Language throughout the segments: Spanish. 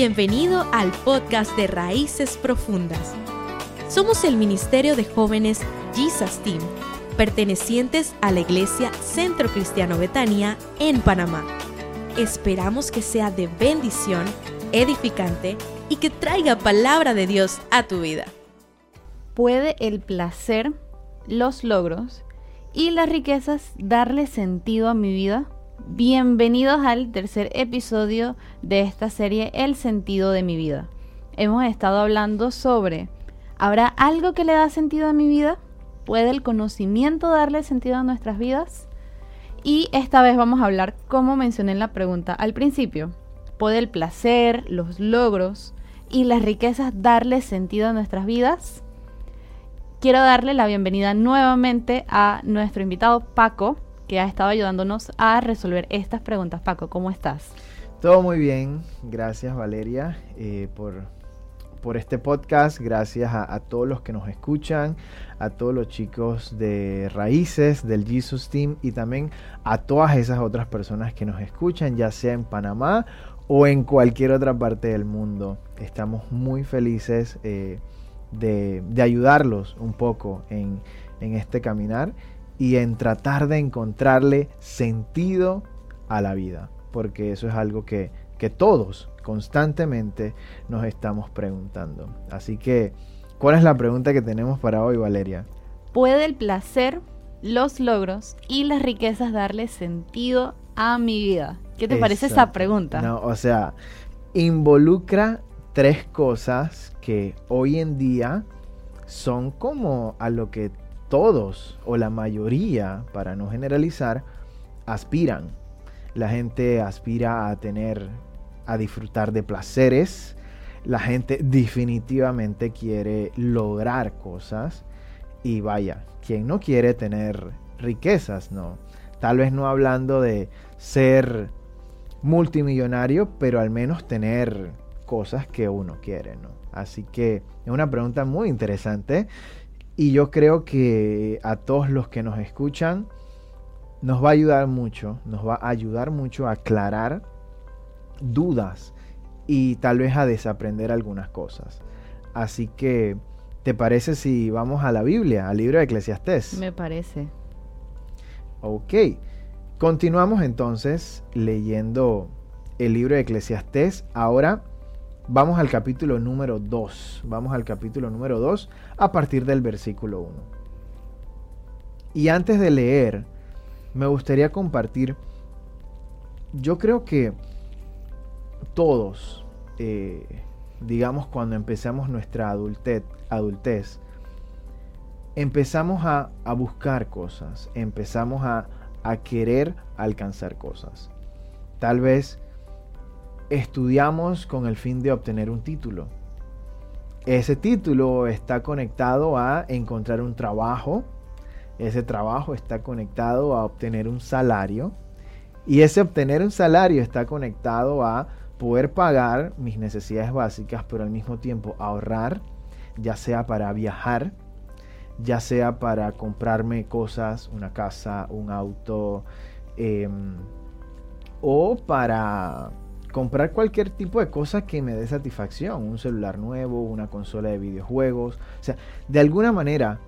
Bienvenido al podcast de Raíces Profundas. Somos el Ministerio de Jóvenes Jesus Team, pertenecientes a la Iglesia Centro Cristiano Betania en Panamá. Esperamos que sea de bendición, edificante y que traiga palabra de Dios a tu vida. ¿Puede el placer, los logros y las riquezas darle sentido a mi vida? Bienvenidos al tercer episodio de esta serie El sentido de mi vida. Hemos estado hablando sobre, ¿habrá algo que le da sentido a mi vida? ¿Puede el conocimiento darle sentido a nuestras vidas? Y esta vez vamos a hablar, como mencioné en la pregunta al principio, ¿puede el placer, los logros y las riquezas darle sentido a nuestras vidas? Quiero darle la bienvenida nuevamente a nuestro invitado Paco, que ha estado ayudándonos a resolver estas preguntas. Paco, ¿cómo estás? Todo muy bien, gracias Valeria eh, por, por este podcast, gracias a, todos los que nos escuchan, a todos los chicos de Raíces, del Jesus Team y también a todas esas otras personas que nos escuchan, ya sea en Panamá o en cualquier otra parte del mundo. Estamos muy felices eh, de, ayudarlos un poco en, en este caminar y en tratar de encontrarle sentido a la vida, porque eso es algo que, todos constantemente nos estamos preguntando. Así que, ¿cuál es la pregunta que tenemos para hoy, Valeria? ¿Puede el placer, los logros y las riquezas darle sentido a mi vida? ¿Qué te parece esa pregunta? No, o sea, involucra tres cosas que hoy en día son como a lo que todos o la mayoría, para no generalizar, aspiran. La gente aspira a tener, a disfrutar de placeres. La gente definitivamente quiere lograr cosas. Y vaya, quien no quiere tener riquezas, no. Tal vez no hablando de ser multimillonario, pero al menos tener cosas que uno quiere, ¿no? Así que es una pregunta muy interesante y yo creo que a todos los que nos escuchan nos va a ayudar mucho, nos va a ayudar mucho a aclarar dudas y tal vez a desaprender algunas cosas. Así que, ¿te parece si vamos a la Biblia, al libro de Eclesiastés? Me parece. Ok, continuamos entonces leyendo el libro de Eclesiastés. Ahora Vamos al capítulo número 2. Vamos al capítulo número 2 a partir del versículo 1. Y antes de leer, me gustaría compartir, yo creo que todos, eh, digamos cuando empezamos nuestra adultez, adultez empezamos a, buscar cosas, empezamos a, a querer alcanzar cosas. Tal vez estudiamos con el fin de obtener un título. Ese título está conectado a encontrar un trabajo. Ese trabajo está conectado a obtener un salario. Y ese obtener un salario está conectado a poder pagar mis necesidades básicas, pero al mismo tiempo ahorrar, ya sea para viajar, ya sea para comprarme cosas, una casa, un auto, em, o para comprar cualquier tipo de cosa que me dé satisfacción, un celular nuevo, una consola de videojuegos, o sea, de alguna manera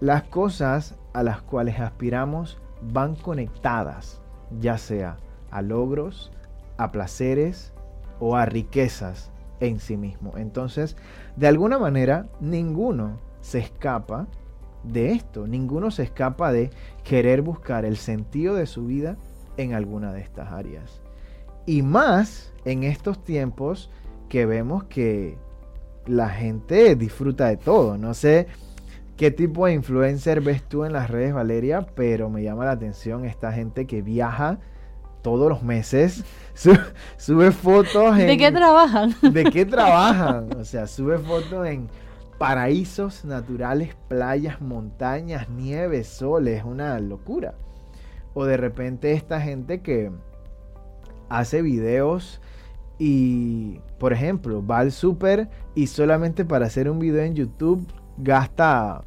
las cosas a las cuales aspiramos van conectadas, ya sea a logros, a placeres o a riquezas en sí mismo. Entonces, de alguna manera, ninguno se escapa de esto, ninguno se escapa de querer buscar el sentido de su vida en alguna de estas áreas. Y más en estos tiempos que vemos que la gente disfruta de todo. No sé qué tipo de influencer ves tú en las redes, Valeria, pero me llama la atención esta gente que viaja todos los meses, sube fotos en... ¿De qué trabajan? ¿De qué trabajan? O sea, sube fotos en paraísos naturales, playas, montañas, nieve, sol, es una locura. O de repente esta gente que hace videos y, por ejemplo, va al súper y solamente para hacer un video en YouTube gasta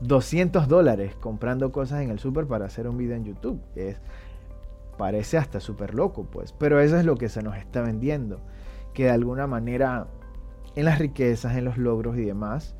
200 dólares comprando cosas en el súper para hacer un video en YouTube. Es, parece hasta súper loco, pues. Pero eso es lo que se nos está vendiendo. que de alguna manera en las riquezas, en los logros y demás,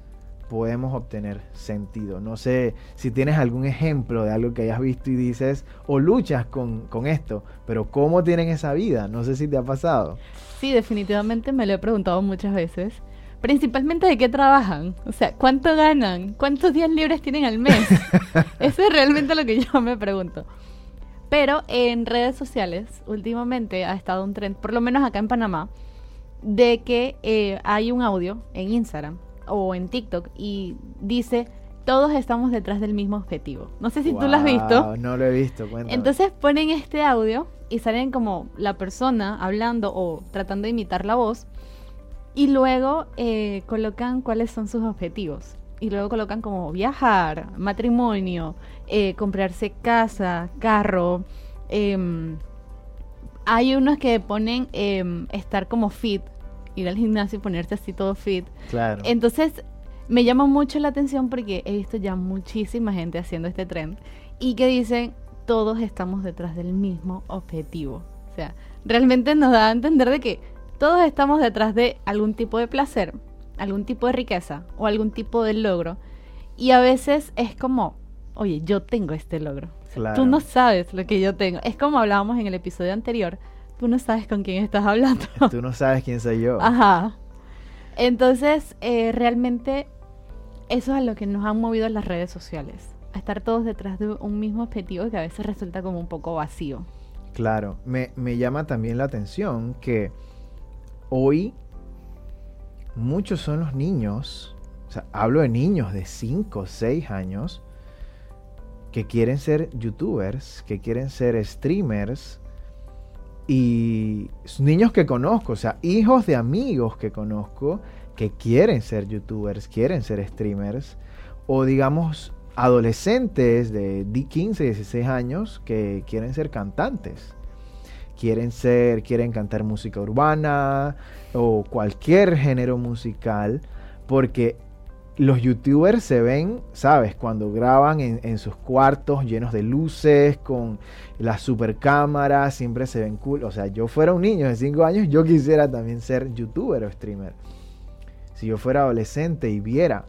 podemos obtener sentido. No sé si tienes algún ejemplo de algo que hayas visto y dices, o luchas con, con, esto, pero ¿cómo tienen esa vida? No sé si te ha pasado. Sí, definitivamente me lo he preguntado muchas veces. Principalmente de qué trabajan, o sea, cuánto ganan, cuántos días libres tienen al mes. Eso es realmente lo que yo me pregunto. Pero en redes sociales, últimamente ha estado un trend, por lo menos acá en Panamá, de que eh, hay un audio en Instagram o en TikTok y dice, todos estamos detrás del mismo objetivo. No sé si tú lo has visto. No lo he visto, cuéntame. Entonces ponen este audio y salen como la persona hablando o tratando de imitar la voz y luego eh, colocan cuáles son sus objetivos. Y luego colocan como viajar, matrimonio, eh, comprarse casa, carro. Em, hay unos que ponen em, estar como fit, ir al gimnasio y ponerse así todo fit. Claro. Entonces me llama mucho la atención porque he visto ya muchísima gente haciendo este trend y que dicen todos estamos detrás del mismo objetivo. O sea, realmente nos da a entender de que todos estamos detrás de algún tipo de placer, algún tipo de riqueza o algún tipo de logro. Y a veces es como, oye, yo tengo este logro. Tú no sabes lo que yo tengo. Es como hablábamos en el episodio anterior. Tú no sabes con quién estás hablando. Tú no sabes quién soy yo. Ajá. Entonces, eh, realmente eso es a lo que nos han movido las redes sociales. A estar todos detrás de un mismo objetivo que a veces resulta como un poco vacío. Claro, me, me llama también la atención que hoy muchos son los niños, o sea, hablo de niños de 5 o 6 años, que quieren ser youtubers, que quieren ser streamers, y niños que conozco, o sea, hijos de amigos que conozco, que quieren ser youtubers, quieren ser streamers, o digamos adolescentes de 15, 16 años que quieren ser cantantes. Quieren ser, quieren cantar música urbana o cualquier género musical, porque los youtubers se ven, ¿sabes? Cuando graban en, sus cuartos llenos de luces, con las super cámaras, siempre se ven cool. O sea, yo fuera un niño de 5 años, yo quisiera también ser youtuber o streamer. Si yo fuera adolescente y viera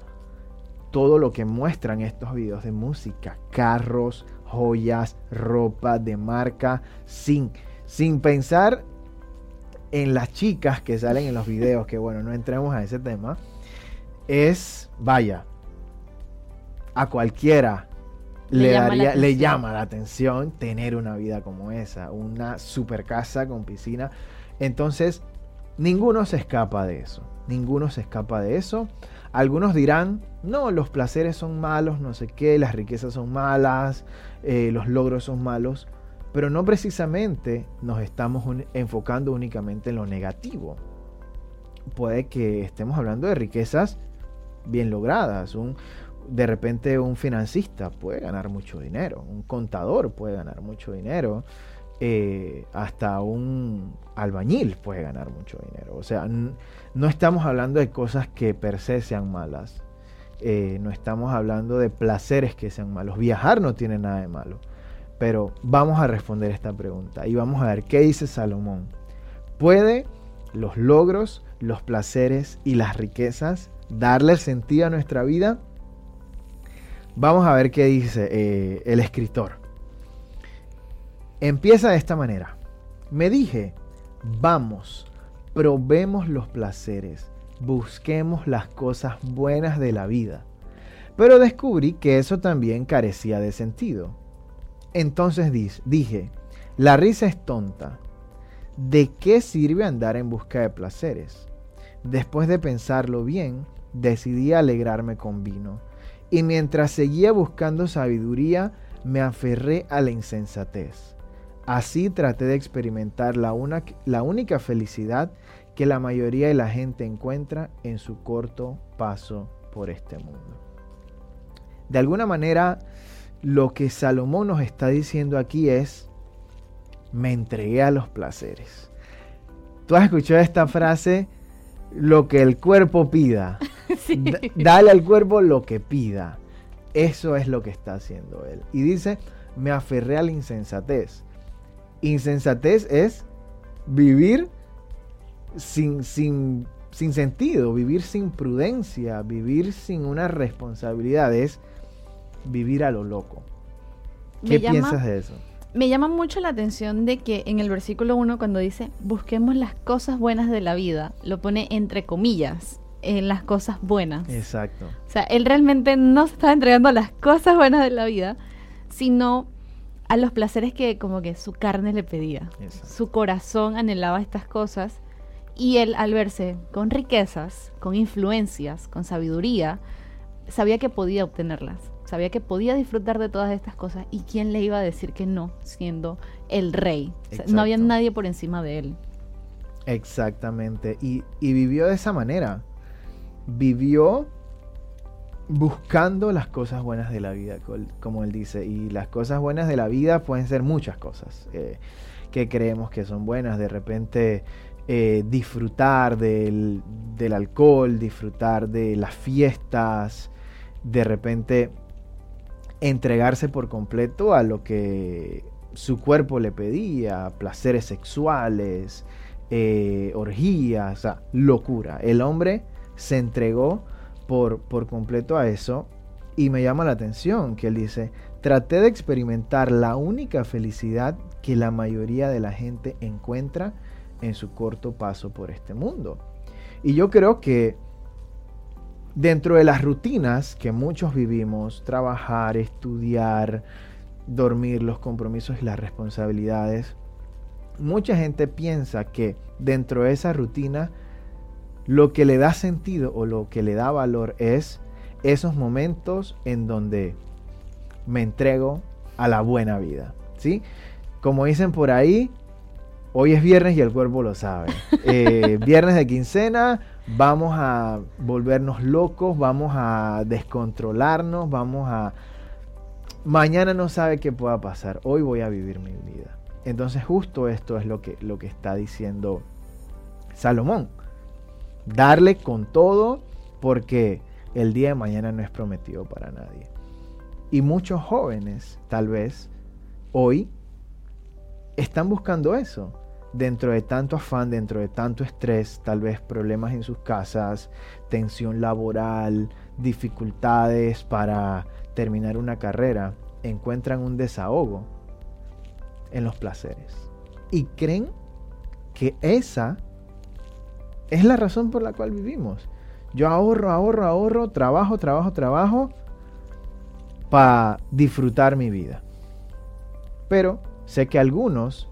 todo lo que muestran estos videos de música, carros, joyas, ropa de marca, sin sin pensar en las chicas que salen en los videos, que bueno, no entremos a ese tema, es, vaya, a cualquiera le, daría, le llama la atención tener una vida como esa, una super casa con piscina. Entonces, ninguno se escapa de eso, ninguno se escapa de eso. Algunos dirán, no, los placeres son malos, no sé qué, las riquezas son malas, eh, los logros son malos pero no precisamente nos estamos enfocando únicamente en lo negativo. Puede que estemos hablando de riquezas bien logradas. Un, de repente un financista puede ganar mucho dinero, un contador puede ganar mucho dinero, eh, hasta un albañil puede ganar mucho dinero. O sea, no estamos hablando de cosas que per se sean malas. Eh, no estamos hablando de placeres que sean malos. Viajar no tiene nada de malo. Pero vamos a responder esta pregunta y vamos a ver qué dice Salomón. ¿Puede los logros, los placeres y las riquezas darle sentido a nuestra vida? Vamos a ver qué dice eh, el escritor. Empieza de esta manera. Me dije, vamos, probemos los placeres, busquemos las cosas buenas de la vida. Pero descubrí que eso también carecía de sentido. Entonces dije, la risa es tonta. ¿De qué sirve andar en busca de placeres? Después de pensarlo bien, decidí alegrarme con vino. Y mientras seguía buscando sabiduría, me aferré a la insensatez. Así traté de experimentar la, la única felicidad que la mayoría de la gente encuentra en su corto paso por este mundo. De alguna manera, lo que Salomón nos está diciendo aquí es, me entregué a los placeres. Tú has escuchado esta frase, lo que el cuerpo pida. Dale al cuerpo lo que pida. Eso es lo que está haciendo él. Y dice, me aferré a la insensatez. Insensatez es vivir sin, sin, sin sentido, vivir sin prudencia, vivir sin una responsabilidad, es vivir a lo loco. ¿Qué piensas de eso? Me llama mucho la atención de que en el versículo 1 cuando dice, busquemos las cosas buenas de la vida, lo pone entre comillas, en las cosas buenas. Exacto. O sea, él realmente no se estaba entregando a las cosas buenas de la vida, sino a los placeres que como que su carne le pedía. Su corazón anhelaba estas cosas y él al verse con riquezas, con influencias, con sabiduría, sabía que podía obtenerlas, sabía que podía disfrutar de todas estas cosas y quién le iba a decir que no, siendo el rey. no había nadie por encima de él. Exactamente, y, y vivió de esa manera. Vivió buscando las cosas buenas de la vida, como él dice. Y las cosas buenas de la vida pueden ser muchas cosas eh, que creemos que son buenas. De repente eh, disfrutar del, alcohol, disfrutar de las fiestas, de repente entregarse por completo a lo que su cuerpo le pedía, placeres sexuales, eh, orgías, o sea, locura. El hombre se entregó por, por completo a eso y me llama la atención que él dice, traté de experimentar la única felicidad que la mayoría de la gente encuentra en su corto paso por este mundo. Y yo creo que dentro de las rutinas que muchos vivimos, trabajar, estudiar, dormir, los compromisos y las responsabilidades, mucha gente piensa que dentro de esa rutina lo que le da sentido o lo que le da valor es esos momentos en donde me entrego a la buena vida, ¿sí? Como dicen por ahí, hoy es viernes y el cuerpo lo sabe. Eh, viernes de quincena, vamos a volvernos locos, vamos a descontrolarnos, vamos a... Mañana no sabe qué pueda pasar, hoy voy a vivir mi vida. Entonces justo esto es lo que, lo que está diciendo Salomón darle con todo porque el día de mañana no es prometido para nadie. Y muchos jóvenes, tal vez, hoy, están buscando eso. Dentro de tanto afán, dentro de tanto estrés, tal vez problemas en sus casas, tensión laboral, dificultades para terminar una carrera, encuentran un desahogo en los placeres. Y creen que esa es la razón por la cual vivimos. Yo ahorro, ahorro, ahorro, trabajo, trabajo, trabajo para disfrutar mi vida. Pero sé que algunos,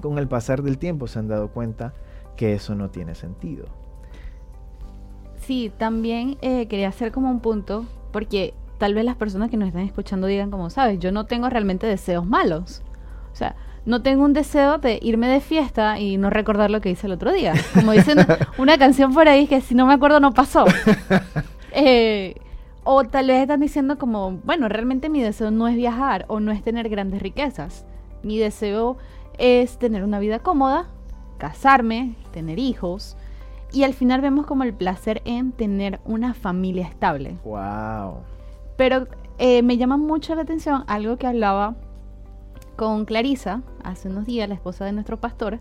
con el pasar del tiempo, se han dado cuenta que eso no tiene sentido. Sí, también eh, quería hacer como un punto, porque tal vez las personas que nos están escuchando digan, como sabes, yo no tengo realmente deseos malos. O sea, no tengo un deseo de irme de fiesta y no recordar lo que hice el otro día. Como dicen una canción por ahí que si no me acuerdo no pasó. Eh, o tal vez están diciendo como, bueno, realmente mi deseo no es viajar o no es tener grandes riquezas. Mi deseo es tener una vida cómoda, casarme, tener hijos. Y al final vemos como el placer en tener una familia estable. Wow. Pero eh, me llama mucho la atención algo que hablaba con Clarisa hace unos días, la esposa de nuestro pastor,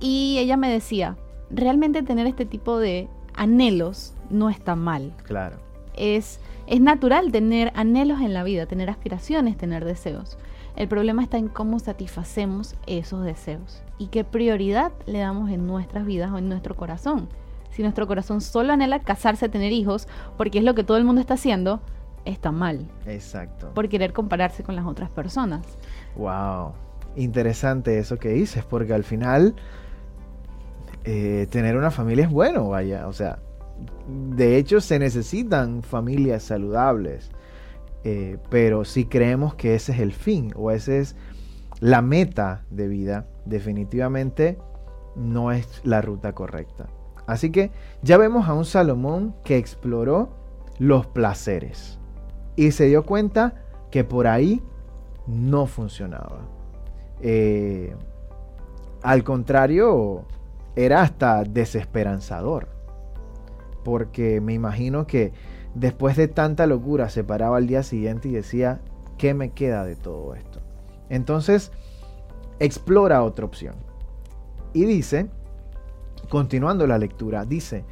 y ella me decía, realmente tener este tipo de anhelos no está mal. Claro. Es, es natural tener anhelos en la vida, tener aspiraciones, tener deseos. El problema está en cómo satisfacemos esos deseos y qué prioridad le damos en nuestras vidas o en nuestro corazón. Si nuestro corazón solo anhela casarse, tener hijos, porque es lo que todo el mundo está haciendo, está mal. Exacto. Por querer compararse con las otras personas. Wow. Interesante eso que dices, porque al final eh, tener una familia es bueno, vaya. O sea, de hecho se necesitan familias saludables. Eh, pero si creemos que ese es el fin o esa es la meta de vida, definitivamente no es la ruta correcta. Así que ya vemos a un Salomón que exploró los placeres y se dio cuenta que por ahí no funcionaba. Eh, al contrario, era hasta desesperanzador. Porque me imagino que después de tanta locura se paraba al día siguiente y decía, ¿qué me queda de todo esto? Entonces, explora otra opción. Y dice Continuando la lectura, dice,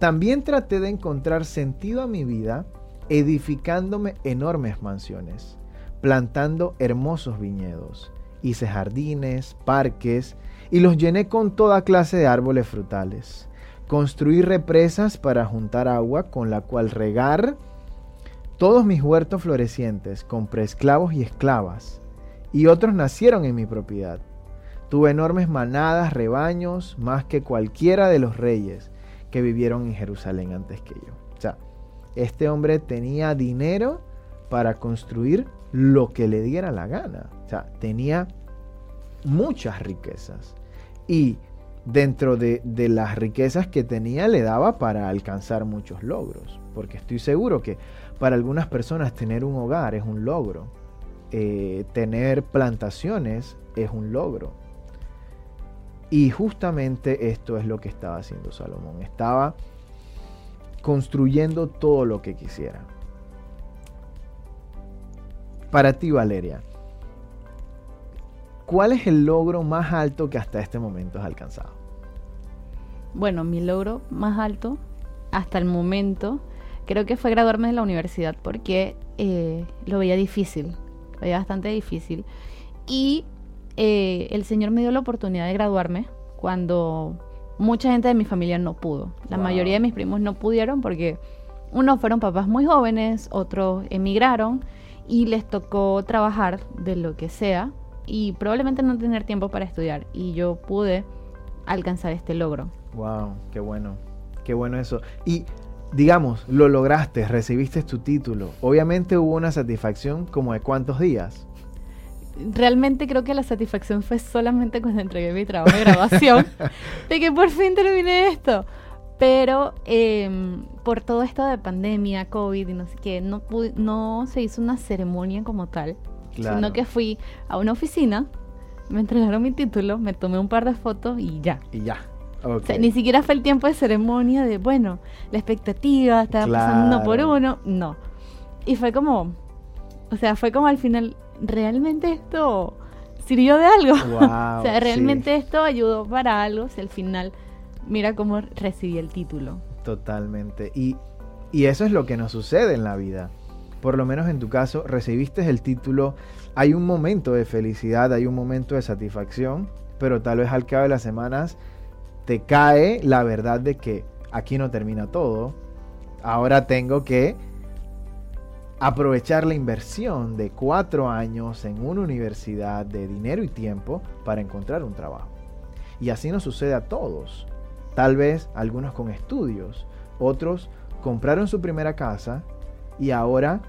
también traté de encontrar sentido a mi vida edificándome enormes mansiones, plantando hermosos viñedos, hice jardines, parques, y los llené con toda clase de árboles frutales. Construí represas para juntar agua con la cual regar todos mis huertos florecientes. Compré esclavos y esclavas, y otros nacieron en mi propiedad. Tuve enormes manadas, rebaños, más que cualquiera de los reyes que vivieron en Jerusalén antes que yo. O sea, este hombre tenía dinero para construir lo que le diera la gana. O sea, tenía muchas riquezas. Y dentro de, las riquezas que tenía le daba para alcanzar muchos logros. Porque estoy seguro que para algunas personas tener un hogar es un logro. Eh, tener plantaciones es un logro. Y justamente esto es lo que estaba haciendo Salomón. Estaba construyendo todo lo que quisiera. Para ti, Valeria, ¿cuál es el logro más alto que hasta este momento has alcanzado? Bueno, mi logro más alto hasta el momento creo que fue graduarme de la universidad porque eh, lo veía difícil, lo veía bastante difícil. Y eh, el Señor me dio la oportunidad de graduarme cuando mucha gente de mi familia no pudo. La mayoría de mis primos no pudieron porque unos fueron papás muy jóvenes, otros emigraron y les tocó trabajar de lo que sea y probablemente no tener tiempo para estudiar. Y yo pude alcanzar este logro. Wow, qué bueno, qué bueno eso. Y digamos, lo lograste, recibiste tu título. Obviamente hubo una satisfacción como de cuántos días realmente creo que la satisfacción fue solamente cuando entregué mi trabajo de grabación, de que por fin terminé esto. Pero em, por todo esto de pandemia, COVID y no sé qué, no, no se hizo una ceremonia como tal, sino que fui a una oficina, me entregaron mi título, me tomé un par de fotos y ya. Y ya. O sea, ni siquiera fue el tiempo de ceremonia de, bueno, la expectativa, estaba pasando uno por uno, no. Y fue como, o sea, fue como al final, ¿realmente esto sirvió de algo? o sea, ¿realmente esto ayudó para algo? Si al final, mira cómo recibí el título. Totalmente. Y, y eso es lo que nos sucede en la vida. Por lo menos en tu caso, recibiste el título, hay un momento de felicidad, hay un momento de satisfacción, pero tal vez al cabo de las semanas te cae la verdad de que aquí no termina todo. Ahora tengo que aprovechar la inversión de cuatro años en una universidad de dinero y tiempo para encontrar un trabajo. Y así nos sucede a todos. Tal vez algunos con estudios, otros compraron su primera casa y ahora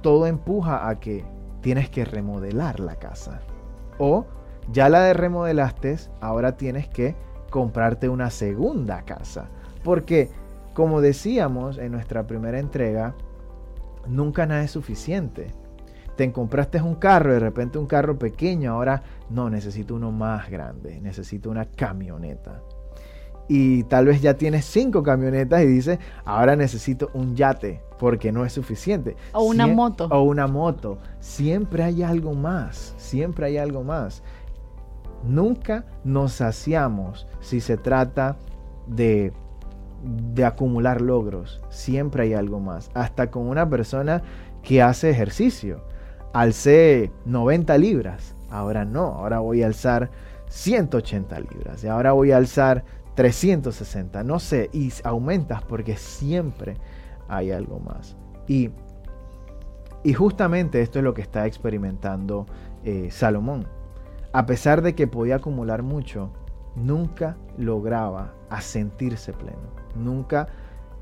todo empuja a que tienes que remodelar la casa. O ya la de remodelaste, ahora tienes que comprarte una segunda casa. Porque, como decíamos en nuestra primera entrega, nunca nada es suficiente. Te compraste un carro, de repente un carro pequeño, ahora no, necesito uno más grande, necesito una camioneta. Y tal vez ya tienes cinco camionetas y dices, ahora necesito un yate, porque no es suficiente. O una moto. O una moto. Siempre hay algo más, siempre hay algo más. Nunca nos saciamos si se trata de de acumular logros. Siempre hay algo más. Hasta con una persona que hace ejercicio. Alcé 90 libras. Ahora no. Ahora voy a alzar 180 libras. Y ahora voy a alzar 360. No sé. Y aumentas porque siempre hay algo más. Y, y justamente esto es lo que está experimentando eh, Salomón. A pesar de que podía acumular mucho, nunca lograba a sentirse pleno. Nunca,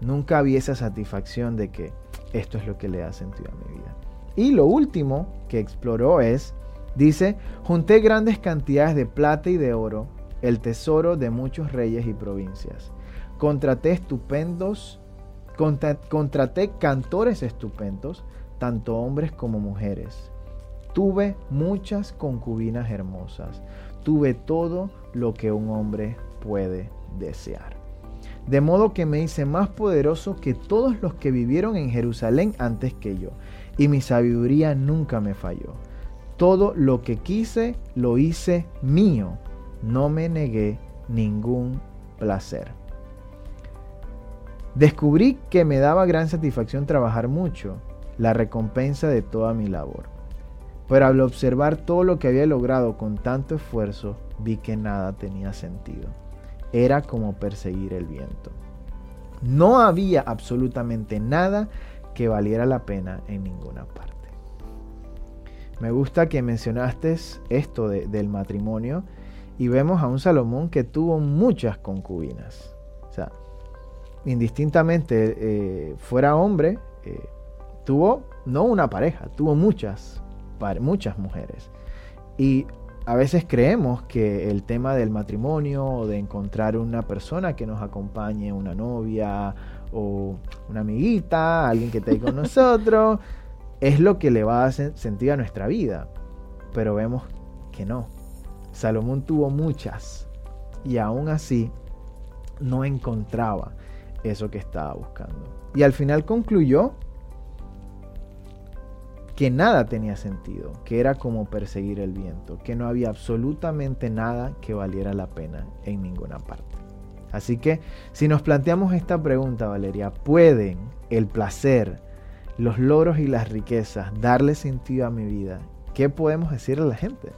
nunca había esa satisfacción de que esto es lo que le da sentido a mi vida. Y lo último que exploró es, dice, junté grandes cantidades de plata y de oro, el tesoro de muchos reyes y provincias. Contraté estupendos, contraté cantores estupendos, tanto hombres como mujeres. Tuve muchas concubinas hermosas. Tuve todo lo que un hombre puede desear. De modo que me hice más poderoso que todos los que vivieron en Jerusalén antes que yo, y mi sabiduría nunca me falló. Todo lo que quise lo hice mío, no me negué ningún placer. Descubrí que me daba gran satisfacción trabajar mucho, la recompensa de toda mi labor. Pero al observar todo lo que había logrado con tanto esfuerzo, vi que nada tenía sentido. Era como perseguir el viento. No había absolutamente nada que valiera la pena en ninguna parte. Me gusta que mencionaste esto del matrimonio y vemos a un Salomón que tuvo muchas concubinas. O sea, indistintamente eh, fuera hombre, eh, tuvo no una pareja, tuvo muchas, muchas mujeres. Y a veces creemos que el tema del matrimonio o de encontrar una persona que nos acompañe, una novia o una amiguita, alguien que esté con nosotros, es lo que le va a dar sentido a nuestra vida. Pero vemos que no. Salomón tuvo muchas y aún así no encontraba eso que estaba buscando. Y al final concluyó que nada tenía sentido, que era como perseguir el viento, que no había absolutamente nada que valiera la pena en ninguna parte. Así que si nos planteamos esta pregunta, Valeria, ¿pueden el placer, los logros y las riquezas darle sentido a mi vida? ¿Qué podemos decirle a la gente?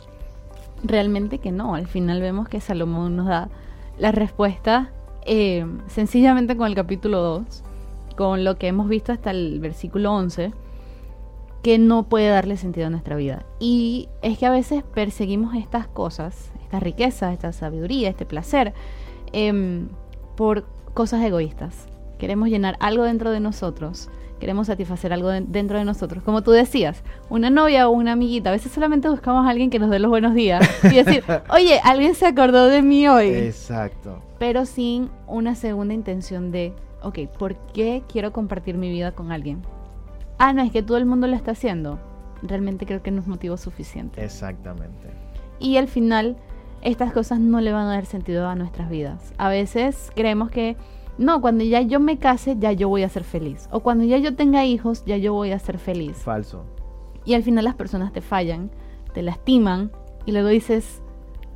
Realmente que no, al final vemos que Salomón nos da la respuesta eh, sencillamente con el capítulo 2, con lo que hemos visto hasta el versículo 11, que no puede darle sentido a nuestra vida. Y es que a veces perseguimos estas cosas, esta riqueza, esta sabiduría, este placer, em, por cosas egoístas. Queremos llenar algo dentro de nosotros queremos satisfacer algo dentro de nosotros. Como tú decías, una novia o una amiguita, a veces solamente buscamos a alguien que nos dé los buenos días y decir, oye, alguien se acordó de mí hoy. Exacto. Pero sin una segunda intención de, ok, ¿por qué quiero compartir mi vida con alguien? Ah, no, es que todo el mundo lo está haciendo. Realmente creo que no es motivo suficiente. Exactamente. Y al final, estas cosas no le van a dar sentido a nuestras vidas. A veces creemos que no, cuando ya yo me case, ya yo voy a ser feliz. O cuando ya yo tenga hijos, ya yo voy a ser feliz. Falso. Y al final las personas te fallan, te lastiman y luego dices,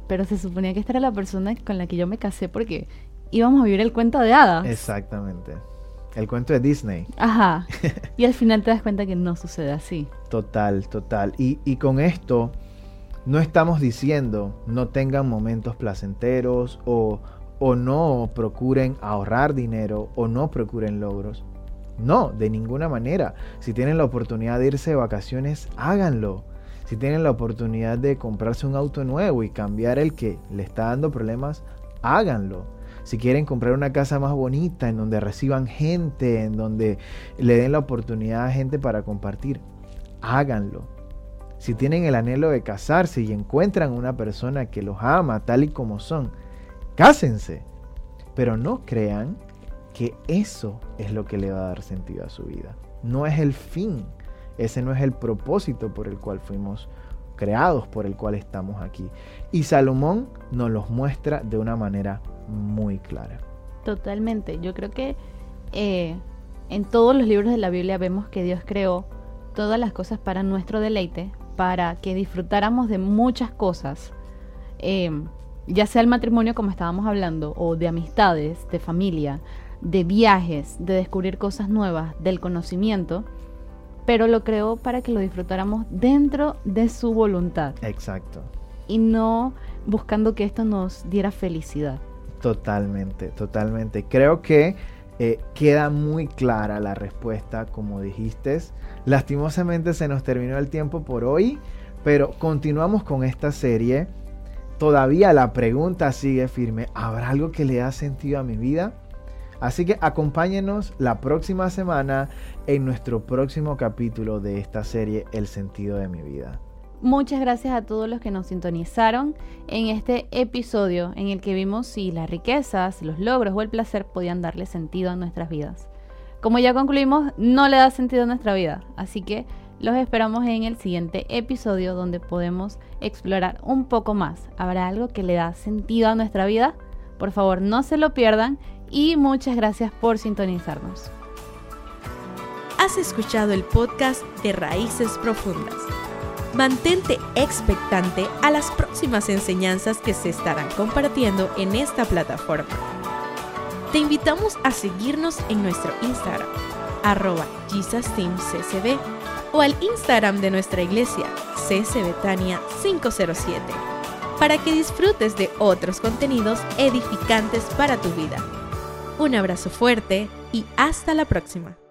pero se suponía que esta era la persona con la que yo me casé porque íbamos a vivir el cuento de hadas. Exactamente. El cuento de Disney. Ajá. Y al final te das cuenta que no sucede así. Total, total. Y, y con esto no estamos diciendo no tengan momentos placenteros o, o no procuren ahorrar dinero o no procuren logros. No, de ninguna manera. Si tienen la oportunidad de irse de vacaciones, háganlo. Si tienen la oportunidad de comprarse un auto nuevo y cambiar el que le está dando problemas, háganlo. Si quieren comprar una casa más bonita, en donde reciban gente, en donde le den la oportunidad a gente para compartir, háganlo. Si tienen el anhelo de casarse y encuentran una persona que los ama tal y como son, cásense. Pero no crean que eso es lo que le va a dar sentido a su vida. No es el fin. Ese no es el propósito por el cual fuimos creados, por el cual estamos aquí. Y Salomón nos los muestra de una manera muy clara. Totalmente. Yo creo que eh, en todos los libros de la Biblia vemos que Dios creó todas las cosas para nuestro deleite, para que disfrutáramos de muchas cosas. Eh, ya sea el matrimonio como estábamos hablando, o de amistades, de familia, de viajes, de descubrir cosas nuevas, del conocimiento, pero lo creó para que lo disfrutáramos dentro de su voluntad. Exacto. Y no buscando que esto nos diera felicidad. Totalmente, totalmente. Creo que eh, queda muy clara la respuesta, como dijiste. Lastimosamente se nos terminó el tiempo por hoy, pero continuamos con esta serie todavía la pregunta sigue firme. ¿Habrá algo que le da sentido a mi vida? Así que acompáñenos la próxima semana en nuestro próximo capítulo de esta serie El sentido de mi vida. Muchas gracias a todos los que nos sintonizaron en este episodio en el que vimos si las riquezas, los logros o el placer podían darle sentido a nuestras vidas. Como ya concluimos, no le da sentido a nuestra vida, así que los esperamos en el siguiente episodio donde podemos explorar un poco más. ¿Habrá algo que le da sentido a nuestra vida? Por favor, no se lo pierdan y muchas gracias por sintonizarnos. Has escuchado el podcast de Raíces Profundas. Mantente expectante a las próximas enseñanzas que se estarán compartiendo en esta plataforma. Te invitamos a seguirnos en nuestro Instagram, arroba JesusTeamCCB, o al Instagram de nuestra iglesia, CCBetania 507, para que disfrutes de otros contenidos edificantes para tu vida. Un abrazo fuerte y hasta la próxima.